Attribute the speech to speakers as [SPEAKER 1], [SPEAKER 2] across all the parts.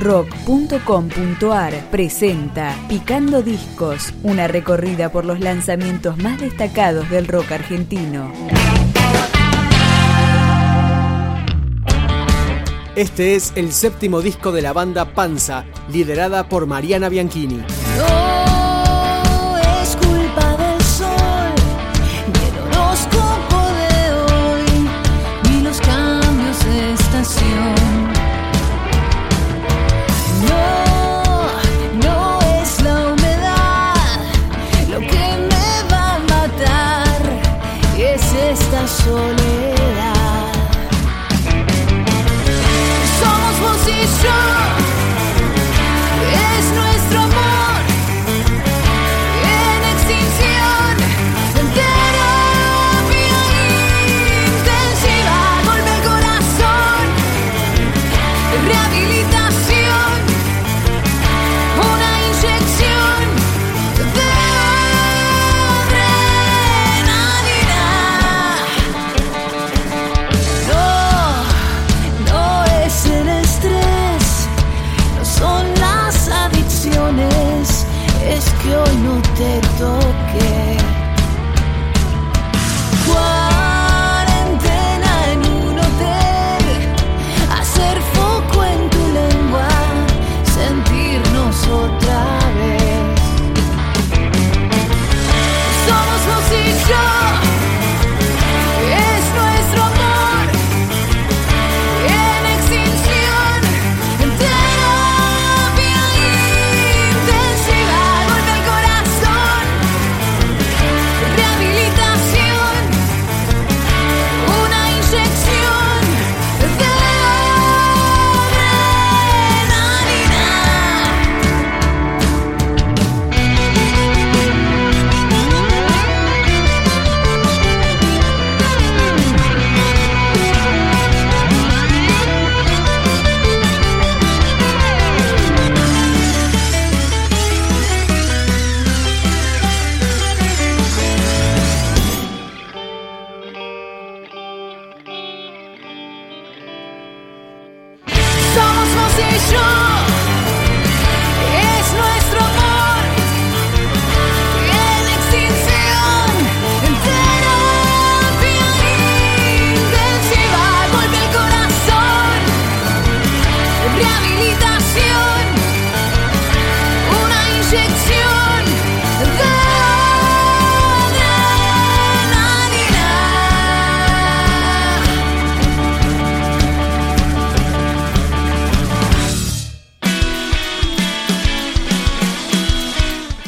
[SPEAKER 1] rock.com.ar presenta Picando Discos, una recorrida por los lanzamientos más destacados del rock argentino.
[SPEAKER 2] Este es el séptimo disco de la banda Panza, liderada por Mariana Bianchini.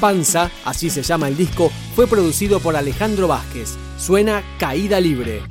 [SPEAKER 2] Panza, así se llama el disco, fue producido por Alejandro Vázquez. Suena Caída Libre.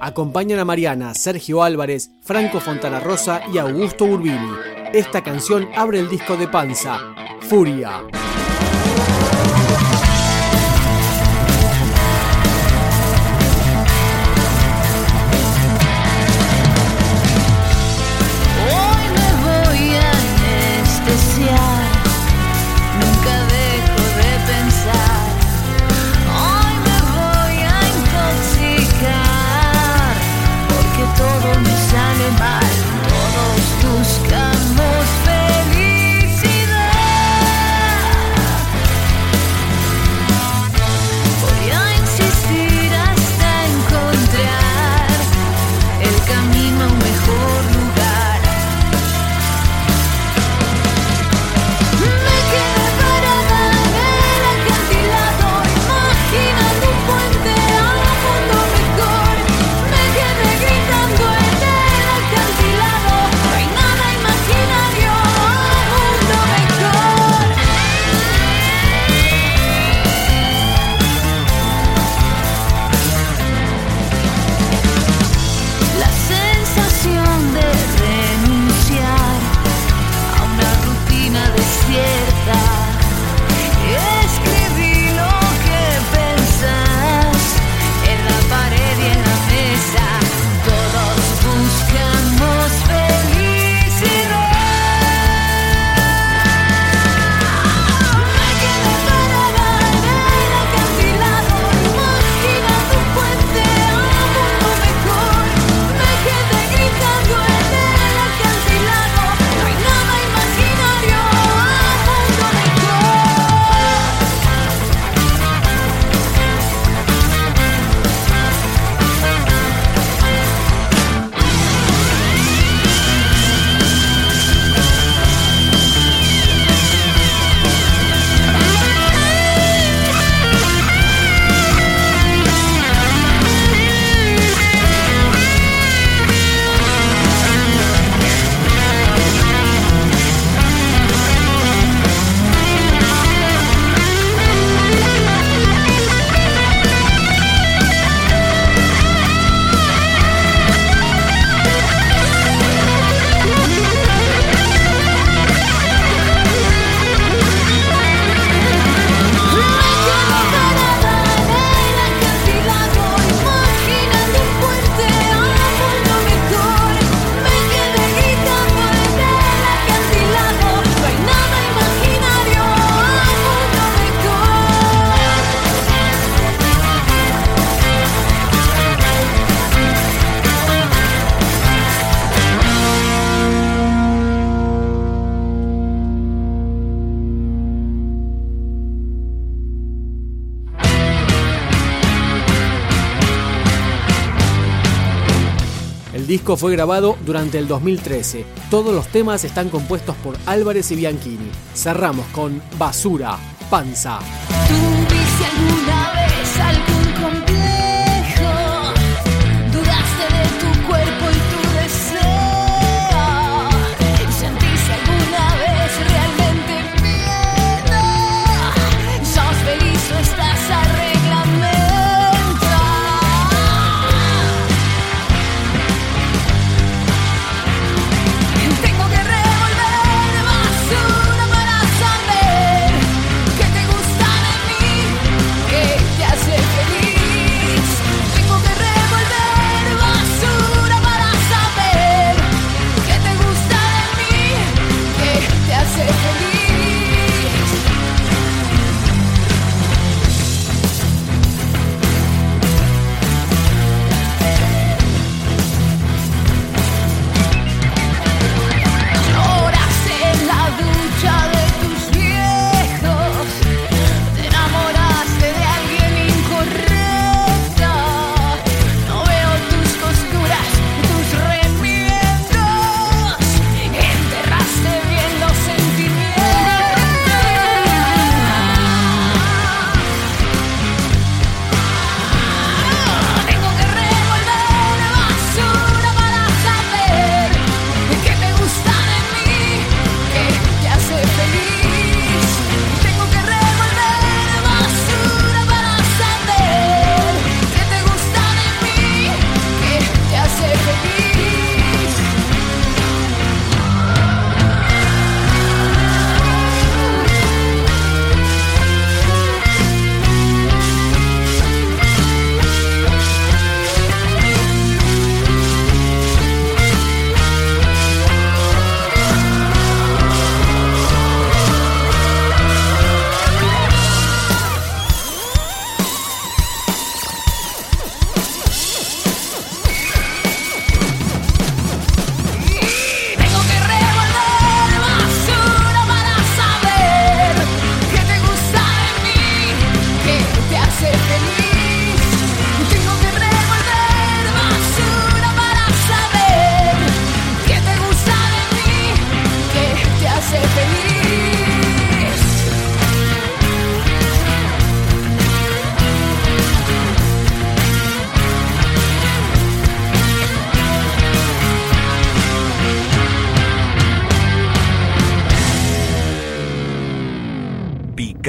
[SPEAKER 2] Acompañan a Mariana, Sergio Álvarez, Franco Fontana Rosa y Augusto Urbini. Esta canción abre el disco de Panza, Furia. Disco fue grabado durante el 2013. Todos los temas están compuestos por Álvarez y Bianchini. Cerramos con Basura, Panza.